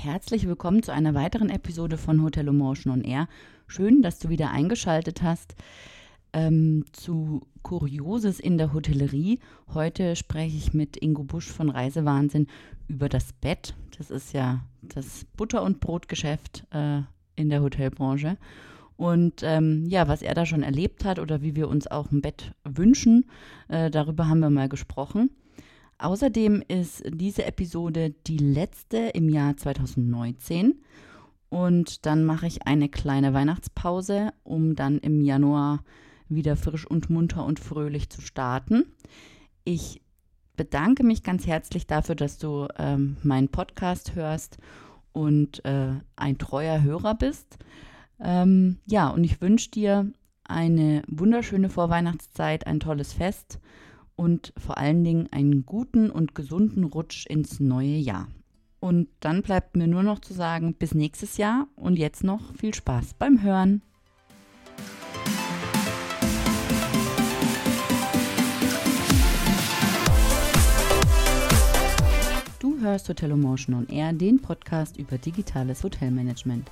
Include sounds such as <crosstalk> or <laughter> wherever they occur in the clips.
Herzlich willkommen zu einer weiteren Episode von Hotel Emotion on Air. Schön, dass du wieder eingeschaltet hast ähm, zu Kurioses in der Hotellerie. Heute spreche ich mit Ingo Busch von Reisewahnsinn über das Bett. Das ist ja das Butter- und Brotgeschäft äh, in der Hotelbranche. Und ähm, ja, was er da schon erlebt hat oder wie wir uns auch ein Bett wünschen, äh, darüber haben wir mal gesprochen. Außerdem ist diese Episode die letzte im Jahr 2019 und dann mache ich eine kleine Weihnachtspause, um dann im Januar wieder frisch und munter und fröhlich zu starten. Ich bedanke mich ganz herzlich dafür, dass du ähm, meinen Podcast hörst und äh, ein treuer Hörer bist. Ähm, ja, und ich wünsche dir eine wunderschöne Vorweihnachtszeit, ein tolles Fest und vor allen Dingen einen guten und gesunden Rutsch ins neue Jahr. Und dann bleibt mir nur noch zu sagen, bis nächstes Jahr und jetzt noch viel Spaß beim Hören. Du hörst Hotel Emotion on Air, den Podcast über digitales Hotelmanagement.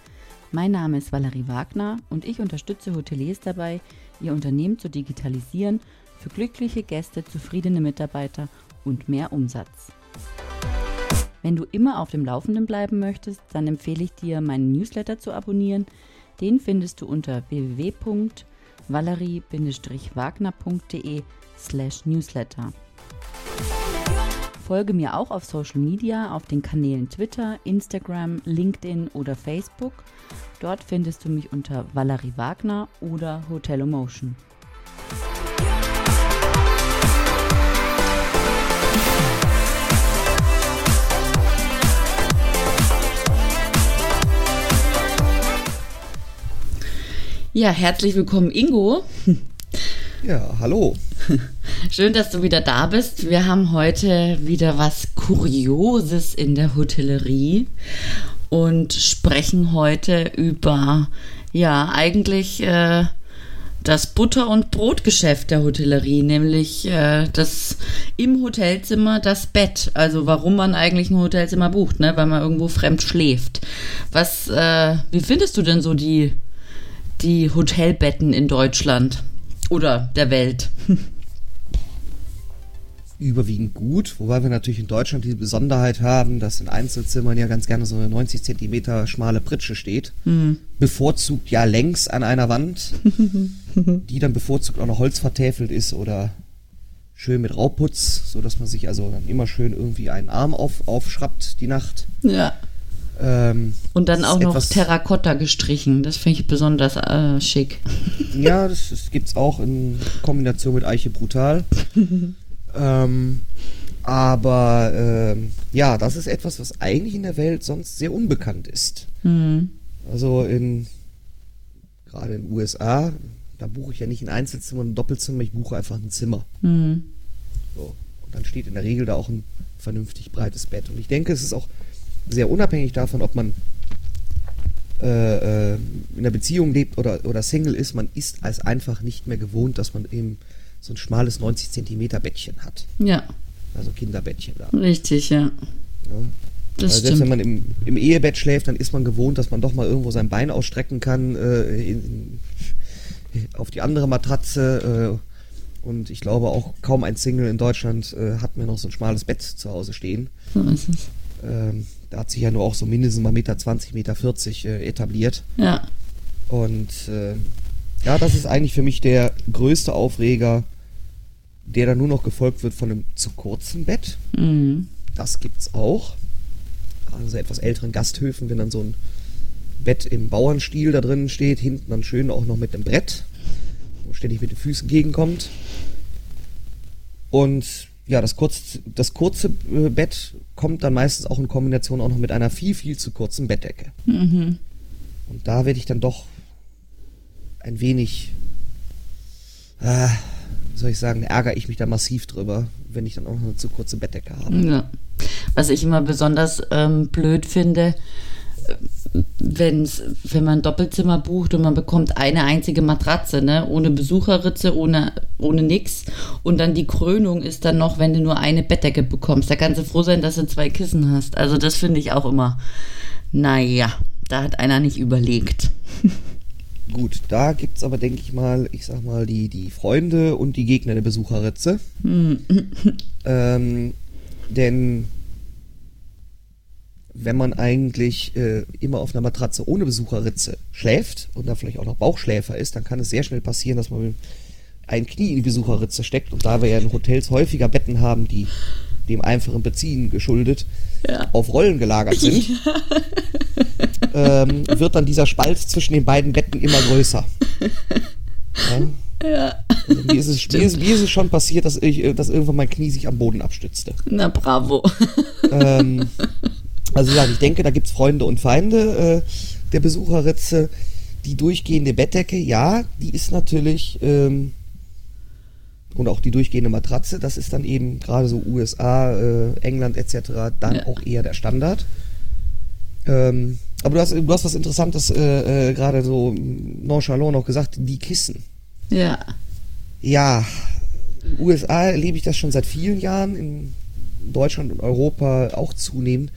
Mein Name ist Valerie Wagner und ich unterstütze Hoteliers dabei, ihr Unternehmen zu digitalisieren für glückliche Gäste, zufriedene Mitarbeiter und mehr Umsatz. Wenn du immer auf dem Laufenden bleiben möchtest, dann empfehle ich dir, meinen Newsletter zu abonnieren. Den findest du unter www.valerie-wagner.de slash newsletter. Folge mir auch auf Social Media, auf den Kanälen Twitter, Instagram, LinkedIn oder Facebook. Dort findest du mich unter Valerie Wagner oder Hotel Emotion. Ja, herzlich willkommen, Ingo. Ja, hallo. Schön, dass du wieder da bist. Wir haben heute wieder was Kurioses in der Hotellerie und sprechen heute über, ja, eigentlich äh, das Butter- und Brotgeschäft der Hotellerie, nämlich äh, das im Hotelzimmer das Bett. Also warum man eigentlich ein Hotelzimmer bucht, ne? weil man irgendwo fremd schläft. Was, äh, wie findest du denn so die die Hotelbetten in Deutschland oder der Welt? Überwiegend gut, wobei wir natürlich in Deutschland die Besonderheit haben, dass in Einzelzimmern ja ganz gerne so eine 90 Zentimeter schmale Pritsche steht. Mhm. Bevorzugt ja längs an einer Wand, <laughs> die dann bevorzugt auch noch Holz vertäfelt ist oder schön mit Rauputz, sodass man sich also dann immer schön irgendwie einen Arm auf, aufschraubt die Nacht. Ja. Ähm, und dann auch noch Terrakotta gestrichen. Das finde ich besonders äh, schick. <laughs> Ja, das, das gibt es auch in Kombination mit Eiche Brutal. <laughs> ähm, aber ähm, ja, das ist etwas, was eigentlich in der Welt sonst sehr unbekannt ist. Mhm. Also in gerade in den USA, da buche ich ja nicht ein Einzelzimmer, ein Doppelzimmer, ich buche einfach ein Zimmer. Mhm. So. Und dann steht in der Regel da auch ein vernünftig breites Bett. Und ich denke, es ist auch sehr unabhängig davon, ob man äh, äh, in einer Beziehung lebt oder, oder Single ist, man ist als einfach nicht mehr gewohnt, dass man eben so ein schmales 90 Zentimeter Bettchen hat. Ja. Also Kinderbettchen da. Richtig, ja. ja. Das also selbst wenn man im, im, Ehebett schläft, dann ist man gewohnt, dass man doch mal irgendwo sein Bein ausstrecken kann äh, in, in, auf die andere Matratze. Äh, und ich glaube auch kaum ein Single in Deutschland äh, hat mir noch so ein schmales Bett zu Hause stehen. So ist es. Ähm, da hat sich ja nur auch so mindestens mal Meter 20, Meter 40 äh, etabliert. Ja. Und äh, ja, das ist eigentlich für mich der größte Aufreger, der dann nur noch gefolgt wird von einem zu kurzen Bett. Mhm. Das gibt's auch. Gerade so etwas älteren Gasthöfen, wenn dann so ein Bett im Bauernstil da drin steht, hinten dann schön auch noch mit einem Brett, wo ständig mit den Füßen gegenkommt. Und ja, das, kurz, das kurze äh, Bett kommt dann meistens auch in Kombination auch noch mit einer viel, viel zu kurzen Bettdecke. Mhm. Und da werde ich dann doch ein wenig, äh, soll ich sagen, ärgere ich mich da massiv drüber, wenn ich dann auch noch eine zu kurze Bettdecke habe. Ja. Was ich immer besonders ähm, blöd finde, wenn's, wenn man ein Doppelzimmer bucht und man bekommt eine einzige Matratze, ne? ohne Besucherritze, ohne, ohne nix. Und dann die Krönung ist dann noch, wenn du nur eine Bettdecke bekommst. Da kannst du froh sein, dass du zwei Kissen hast. Also das finde ich auch immer Naja, da hat einer nicht überlegt. <laughs> Gut, da gibt es aber, denke ich mal, ich sag mal, die, die Freunde und die Gegner der Besucherritze. ähm, denn wenn man eigentlich äh, immer auf einer Matratze ohne Besucherritze schläft und da vielleicht auch noch Bauchschläfer ist, dann kann es sehr schnell passieren, dass man ein Knie in die Besucherritze steckt. Und da wir ja in Hotels häufiger Betten haben, die dem einfachen Beziehen geschuldet Ja. auf Rollen gelagert sind, <laughs> ähm, wird dann dieser Spalt zwischen den beiden Betten immer größer. Ja. Ja. Also mir, ist es, mir, ist, mir ist es schon passiert, dass, ich, äh, dass irgendwann mein Knie sich am Boden abstützte. Na bravo. ähm, also ja, ich denke, da gibt es Freunde und Feinde äh, der Besucherritze. Die durchgehende Bettdecke, ja, die ist natürlich, ähm, und auch die durchgehende Matratze, das ist dann eben gerade so USA, äh, England etc. dann Ja. auch eher der Standard. Ähm, aber du hast, du hast was Interessantes äh, äh, gerade so nonchalant noch gesagt, die Kissen. Ja. Ja, USA erlebe ich das schon seit vielen Jahren, in Deutschland und Europa auch zunehmend.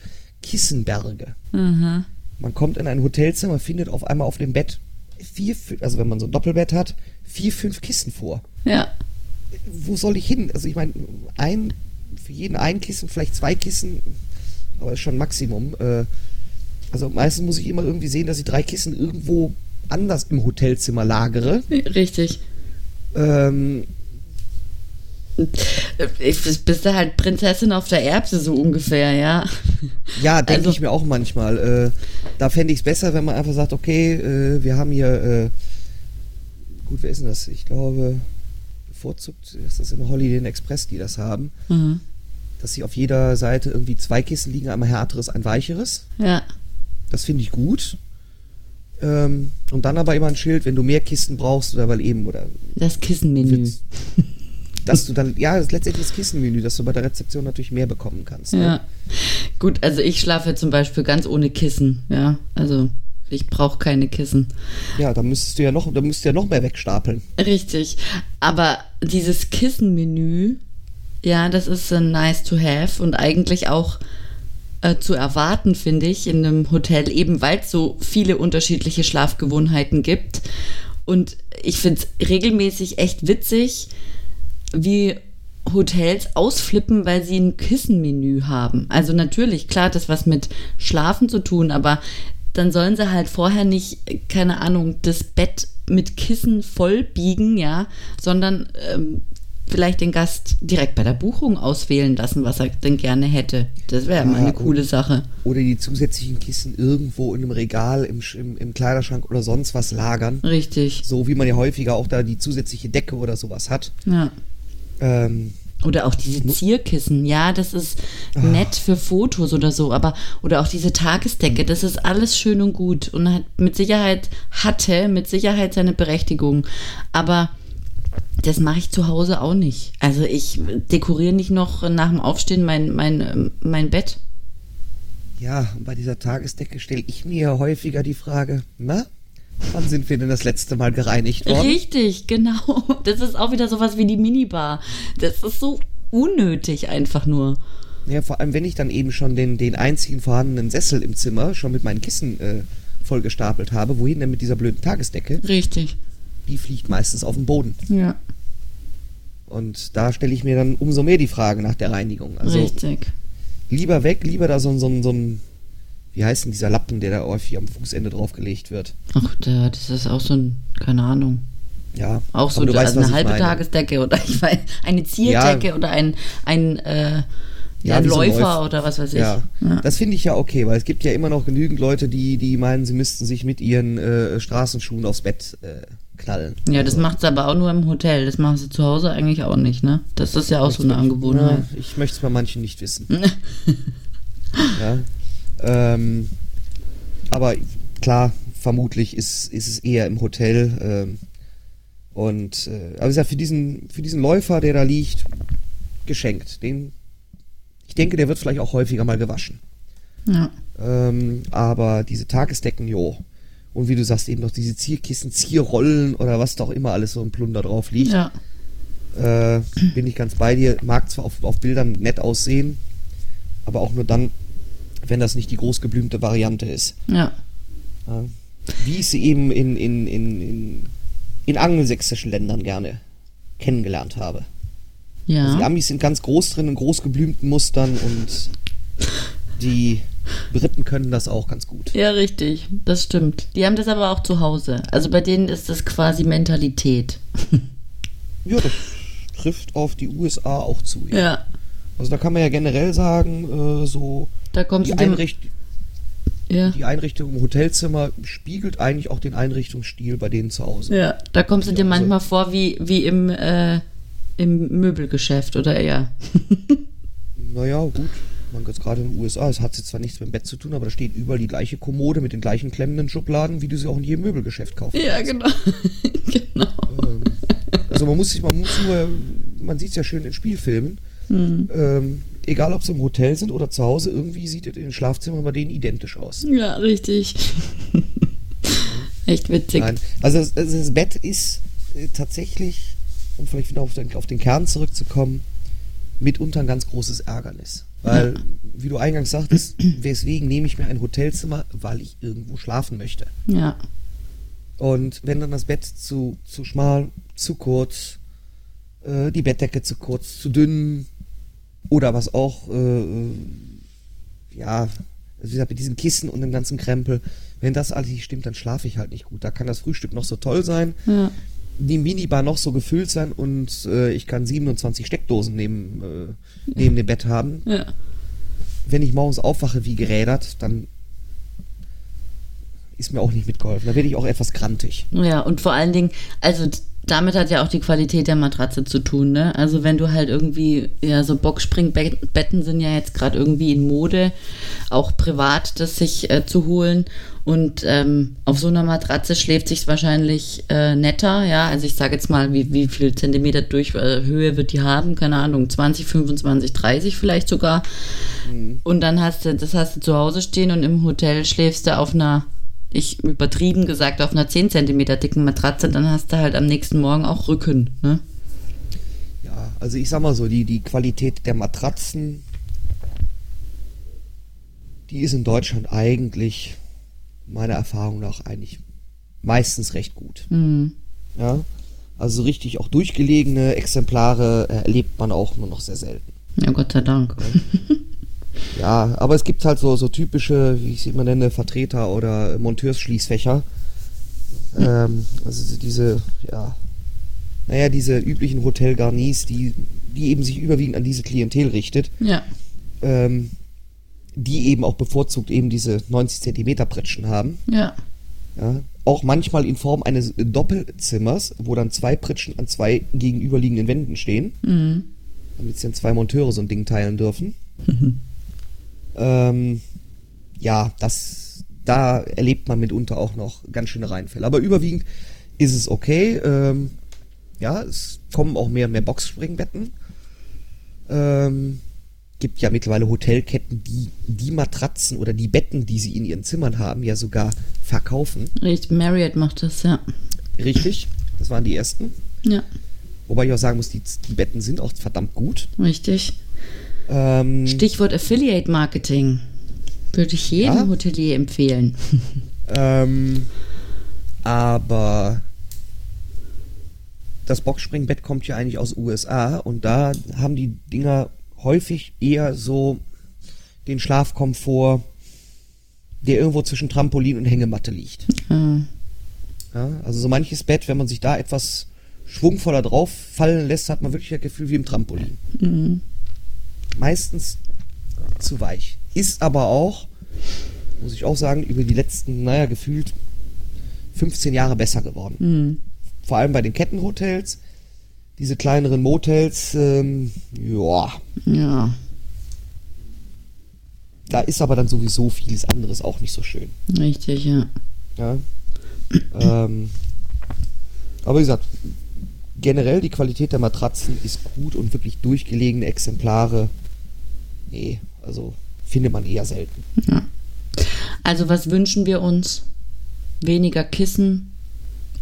Kissenberge. Mhm. Man kommt in ein Hotelzimmer, findet auf einmal auf dem Bett vier, also wenn man so ein Doppelbett hat, vier, fünf Kissen vor. Ja. Wo soll ich hin? Also ich meine, ein, für jeden ein Kissen, vielleicht zwei Kissen, aber ist schon Maximum. Äh, also meistens muss ich immer irgendwie sehen, dass ich drei Kissen irgendwo anders im Hotelzimmer lagere. Richtig. Ähm, bist du halt Prinzessin auf der Erbse so ungefähr, ja. Ja, denke Also- ich mir auch manchmal. Äh, da fände ich es besser, wenn man einfach sagt, okay, äh, wir haben hier, äh, gut, wer ist denn das? Ich glaube, bevorzugt ist das im Holiday Inn Express, die das haben, Mhm. dass sie auf jeder Seite irgendwie zwei Kissen liegen, einmal härteres, ein weicheres. Ja. Das finde ich gut. Ähm, und dann aber immer ein Schild, wenn du mehr Kissen brauchst oder weil eben, oder Das Kissenmenü. Dass du dann, ja, das ist letztendlich das Kissenmenü, dass du bei der Rezeption natürlich mehr bekommen kannst. Ne? Ja. Gut, also ich schlafe zum Beispiel ganz ohne Kissen, ja. Also ich brauche keine Kissen. ja, da müsstest du ja noch, da müsstest du ja noch mehr wegstapeln. Richtig. Aber dieses Kissenmenü, ja, das ist nice to have und eigentlich auch äh, zu erwarten, finde ich, in einem Hotel, eben weil es so viele unterschiedliche Schlafgewohnheiten gibt. Und ich finde es regelmäßig echt witzig, wie Hotels ausflippen, weil sie ein Kissenmenü haben. Also natürlich, klar, hat das was mit Schlafen zu tun, aber dann sollen sie halt vorher nicht, keine Ahnung, das Bett mit Kissen voll biegen, ja, sondern ähm, vielleicht den Gast direkt bei der Buchung auswählen lassen, was er denn gerne hätte. Das wäre mal Ja, eine coole Sache. Oder die zusätzlichen Kissen irgendwo in einem Regal, im, im, im Kleiderschrank oder sonst was lagern. Richtig. So wie man ja häufiger auch da die zusätzliche Decke oder sowas hat. Ja. Ähm, Oder auch diese Zierkissen, ja, das ist nett für Fotos oder so, aber oder auch diese Tagesdecke, das ist alles schön und gut und hat mit Sicherheit hatte mit Sicherheit seine Berechtigung, aber das mache ich zu Hause auch nicht. Also ich dekoriere nicht noch nach dem Aufstehen mein mein ähm, mein Bett. ja, bei dieser Tagesdecke stelle ich mir häufiger die Frage, na, wann sind wir denn das letzte Mal gereinigt worden? Richtig, genau. <laughs> Das ist auch wieder sowas wie die Minibar. Das ist so unnötig einfach nur. Ja, vor allem, wenn ich dann eben schon den, den einzigen vorhandenen Sessel im Zimmer schon mit meinen Kissen äh, vollgestapelt habe, wohin denn mit dieser blöden Tagesdecke? Richtig. Die fliegt meistens auf den Boden. Ja. Und da stelle ich mir dann umso mehr die Frage nach der Reinigung. Also Richtig. lieber weg, lieber da so, so, ein- so ein, wie heißt denn dieser Lappen, der da häufig am Fußende draufgelegt wird? Ach, da, das ist auch so ein, keine Ahnung. Ja, Auch so du weißt, also eine halbe meine. Tagesdecke oder ich weiß, eine Zierdecke Ja. oder ein, ein, äh, ja, ein Läufer Läuf- oder was weiß ich. Ja, Ja. das finde ich ja okay, weil es gibt ja immer noch genügend Leute, die, die meinen, sie müssten sich mit ihren äh, Straßenschuhen aufs Bett äh, knallen. Ja, das macht sie aber auch nur im Hotel. Das machen sie zu Hause eigentlich auch nicht, ne? Das ist ja auch so eine Angewohnheit. Ich möchte es bei manchen nicht wissen. <laughs> ja, ähm, aber klar, vermutlich ist, ist es eher im Hotel. Ähm, und äh, aber wie gesagt, für diesen, für diesen Läufer, der da liegt, geschenkt. Den, ich denke, der wird vielleicht auch häufiger mal gewaschen. Ja. Ähm, aber diese Tagesdecken, jo. Und wie du sagst, eben noch diese Zierkissen, Zierrollen oder was da auch immer alles so im Plunder drauf liegt. ja. Äh, bin ich ganz bei dir. Mag zwar auf, auf Bildern nett aussehen, aber auch nur dann, wenn das nicht die großgeblümte Variante ist. Ja. Ja. Wie ich sie eben in, in, in, in, in angelsächsischen Ländern gerne kennengelernt habe. Also die Ja. Amis sind ganz groß drin in großgeblümten Mustern und die Briten können das auch ganz gut. Ja, richtig. Das stimmt. Die haben das aber auch zu Hause. Also bei denen ist das quasi Mentalität. Ja, das trifft auf die USA auch zu. Ja. Ja. Also da kann man ja generell sagen, äh, so Da kommst die, du. Einricht Ja. die Einrichtung im Hotelzimmer spiegelt eigentlich auch den Einrichtungsstil bei denen zu Hause. Ja, da kommst du dir also- manchmal vor wie, wie im, äh, im Möbelgeschäft oder eher. <laughs> Naja, gut. Man jetzt gerade in den USA, es hat jetzt zwar nichts mit dem Bett zu tun, aber da steht überall die gleiche Kommode mit den gleichen klemmenden Schubladen, wie du sie auch in jedem Möbelgeschäft kaufst. Ja, genau. <laughs> genau. Ähm, also man muss sich, man muss nur, man sieht es ja schön in Spielfilmen. Ähm, egal ob sie im Hotel sind oder zu Hause, irgendwie sieht es in den Schlafzimmern bei denen identisch aus. Ja, richtig. <laughs> Echt witzig. Nein. Also das, also das Bett ist äh, tatsächlich, um vielleicht wieder auf den, auf den Kern zurückzukommen, mitunter ein ganz großes Ärgernis. Weil, wie du eingangs sagtest, <clears throat> weswegen nehme ich mir ein Hotelzimmer, weil ich irgendwo schlafen möchte. Ja. Und wenn dann das Bett zu, zu schmal, zu kurz, äh, die Bettdecke zu kurz, zu dünn oder was auch, äh, äh, ja, also wie gesagt, mit diesem Kissen und dem ganzen Krempel, wenn das alles nicht stimmt, dann schlafe ich halt nicht gut. Da kann das Frühstück noch so toll sein, Ja. die Minibar noch so gefüllt sein und äh, ich kann 27 Steckdosen neben, äh, neben dem Bett haben. Ja. Wenn ich morgens aufwache wie gerädert, dann ist mir auch nicht mitgeholfen. Da werde ich auch etwas grantig. Ja, und vor allen Dingen, also damit hat ja auch die Qualität der Matratze zu tun, ne? Also wenn du halt irgendwie, ja, so Boxspringbetten sind ja jetzt gerade irgendwie in Mode, auch privat das sich äh, zu holen. Und ähm, auf so einer Matratze schläft sich wahrscheinlich äh, netter, ja. Also ich sage jetzt mal, wie, wie viel Zentimeter durch äh, Höhe wird die haben? Keine Ahnung, 20, 25, 30 vielleicht sogar. Und dann hast du, das hast du zu Hause stehen und im Hotel schläfst du auf einer, ich übertrieben gesagt, auf einer 10 Zentimeter dicken Matratze, dann hast du halt am nächsten Morgen auch Rücken, ne? Ja, also ich sag mal so, die, die Qualität der Matratzen, die ist in Deutschland eigentlich, meiner Erfahrung nach, eigentlich meistens recht gut. Hm. Ja, also so richtig auch durchgelegene Exemplare äh, erlebt man auch nur noch sehr selten. Ja, Gott sei Dank. Ja, <laughs> aber es gibt halt so, so typische, wie ich sie immer nenne, Vertreter oder Monteursschließfächer. Ähm, also diese, ja, naja, diese üblichen Hotelgarnis, die, die eben sich überwiegend an diese Klientel richtet. Ja. ähm, die eben auch bevorzugt eben diese 90 Zentimeter Pritschen haben. Ja. Ja. Auch manchmal in Form eines Doppelzimmers, wo dann zwei Pritschen an zwei gegenüberliegenden Wänden stehen, Mhm. damit sich dann zwei Monteure so ein Ding teilen dürfen. <laughs> ähm, ja, das, da erlebt man mitunter auch noch ganz schöne Reinfälle. Aber überwiegend ist es okay. Ähm, ja, es kommen auch mehr und mehr Boxspringbetten. Ähm, gibt ja mittlerweile Hotelketten, die die Matratzen oder die Betten, die sie in ihren Zimmern haben, ja sogar verkaufen. Richtig, Marriott macht das, ja. Richtig, das waren die ersten. Ja, Wobei ich auch sagen muss, die, die Betten sind auch verdammt gut. richtig. Ähm, Stichwort Affiliate Marketing. Würde ich jedem Ja? Hotelier empfehlen. <laughs> ähm, aber das Boxspringbett kommt ja eigentlich aus USA und da haben die Dinger häufig eher so den Schlafkomfort, der irgendwo zwischen Trampolin und Hängematte liegt. Ja. Ja, also so manches Bett, wenn man sich da etwas schwungvoller drauf fallen lässt, hat man wirklich das Gefühl wie im Trampolin. Mhm. Meistens zu weich. Ist aber auch, muss ich auch sagen, über die letzten, naja, gefühlt 15 Jahre besser geworden. Mhm. Vor allem bei den Kettenhotels. Diese kleineren Motels, ähm, ja, Ja, da ist aber dann sowieso vieles anderes auch nicht so schön. richtig, ja. Ja. ähm, aber wie gesagt, generell die Qualität der Matratzen ist gut und wirklich durchgelegene Exemplare. Nee, also findet man eher selten. Also was wünschen wir uns? Weniger Kissen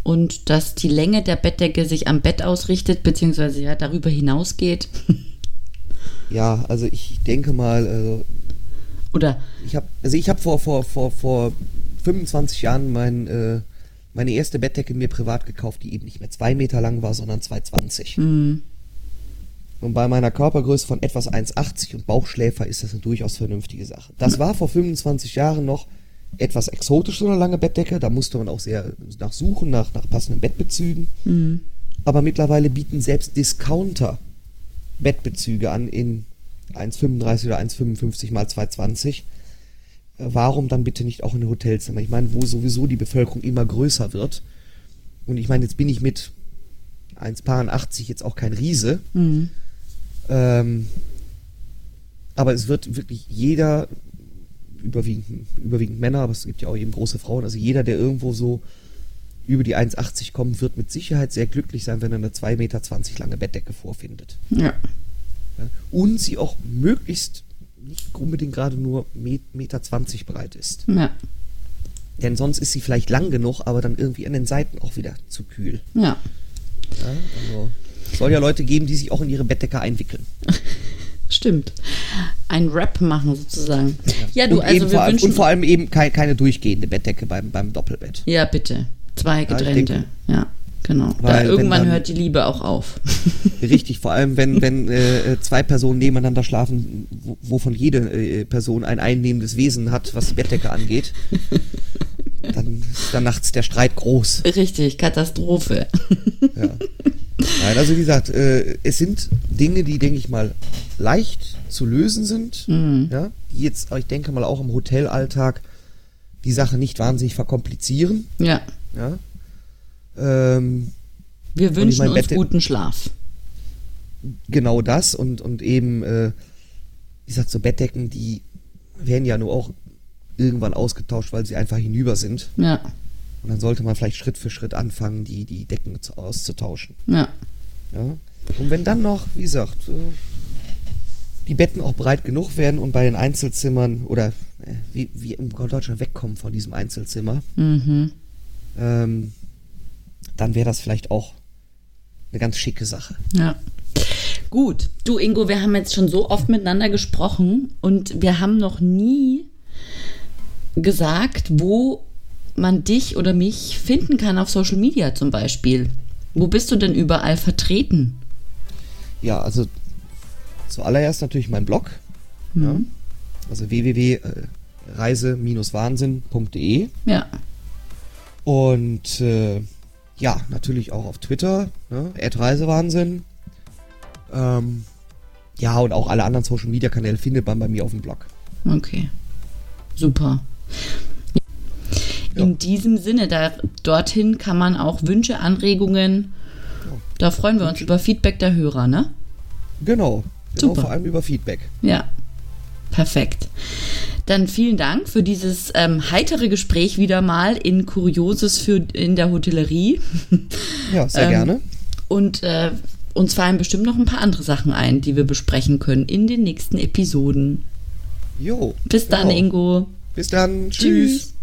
und dass die Länge der Bettdecke sich am Bett ausrichtet, beziehungsweise ja darüber hinausgeht. <laughs> Ja, also ich denke mal, also Oder? Ich habe also ich habe vor, vor, vor, vor 25 Jahren mein, äh, meine erste Bettdecke mir privat gekauft, die eben nicht mehr zwei Meter lang war, sondern 2,20. Mhm. Und bei meiner Körpergröße von etwas 1,80 und Bauchschläfer ist das eine durchaus vernünftige Sache. Das war vor 25 Jahren noch etwas exotisch, so eine lange Bettdecke. Da musste man auch sehr nach suchen, nach, nach passenden Bettbezügen. Mhm. Aber mittlerweile bieten selbst Discounter Bettbezüge an in 1,35 oder 1,55 mal 2,20. Äh, Warum dann bitte nicht auch in Hotelzimmer? Ich meine, wo sowieso die Bevölkerung immer größer wird. Und ich meine, jetzt bin ich mit 1,80 jetzt auch kein Riese. Mhm. Ähm, aber es wird wirklich jeder, überwiegend, überwiegend Männer, aber es gibt ja auch eben große Frauen, also jeder, der irgendwo so über die 1,80 kommt, wird mit Sicherheit sehr glücklich sein, wenn er eine 2,20 Meter lange Bettdecke vorfindet. Ja. Und sie auch möglichst nicht unbedingt gerade nur 1,20 Meter breit ist. Ja. Denn sonst ist sie vielleicht lang genug, aber dann irgendwie an den Seiten auch wieder zu kühl. Ja. Ja? Also, soll ja Leute geben, die sich auch in ihre Bettdecke einwickeln. <laughs> Stimmt. Ein Rap machen sozusagen. Ja, du, und, also wir vor allem, wünschen. und vor allem eben keine, keine durchgehende Bettdecke beim, beim Doppelbett. ja, bitte. Zwei getrennte. denke- Ja, genau. Da Weil wenn irgendwann dann- hört die Liebe auch auf. <laughs> Richtig, vor allem wenn, wenn äh, äh, zwei Personen nebeneinander schlafen, wo, wovon jede äh, Person ein einnehmendes Wesen hat, was die Bettdecke angeht, <laughs> dann ist dann nachts der Streit groß. Richtig, Katastrophe. Ja. Nein, also wie gesagt, äh, es sind Dinge, die, denke ich mal, leicht zu lösen sind. Mhm. Ja, die jetzt, ich denke mal, auch im Hotelalltag die Sache nicht wahnsinnig verkomplizieren. Ja. Ja. Ähm, Wir wünschen mein uns Bett- guten Schlaf. genau das und, und eben, äh, wie gesagt, so Bettdecken, die werden ja nur auch irgendwann ausgetauscht, weil sie einfach hinüber sind. Ja. Und dann sollte man vielleicht Schritt für Schritt anfangen, die, die Decken zu, auszutauschen. Ja. Ja? Und wenn dann noch, wie gesagt, äh, die Betten auch breit genug werden und bei den Einzelzimmern oder äh, wie, wie in Deutschland wegkommen von diesem Einzelzimmer, Mhm. ähm, dann wäre das vielleicht auch eine ganz schicke Sache. Ja. Gut. Du, Ingo, wir haben jetzt schon so oft miteinander gesprochen und wir haben noch nie gesagt, wo man dich oder mich finden kann auf Social Media zum Beispiel. Wo bist du denn überall vertreten? Ja, also zuallererst natürlich mein Blog, ja, also www.reise-wahnsinn.de Ja. und äh, ja, natürlich auch auf Twitter, ne, @reisewahnsinn. Ähm, ja, und auch alle anderen Social Media Kanäle findet man bei mir auf dem Blog. Okay. Super. Ja. In diesem Sinne, da, dorthin kann man auch Wünsche, Anregungen, da freuen wir uns über Feedback der Hörer, ne? Genau, genau Super. vor allem über Feedback. Ja, perfekt. Dann vielen Dank für dieses ähm, heitere Gespräch wieder mal in Kurioses für in der Hotellerie. <laughs> Ja, sehr Ähm, gerne. Und äh, uns fallen bestimmt noch ein paar andere Sachen ein, die wir besprechen können in den nächsten Episoden. Jo. Bis dann, genau. Ingo. Bis dann. Tschüss. Tschüss.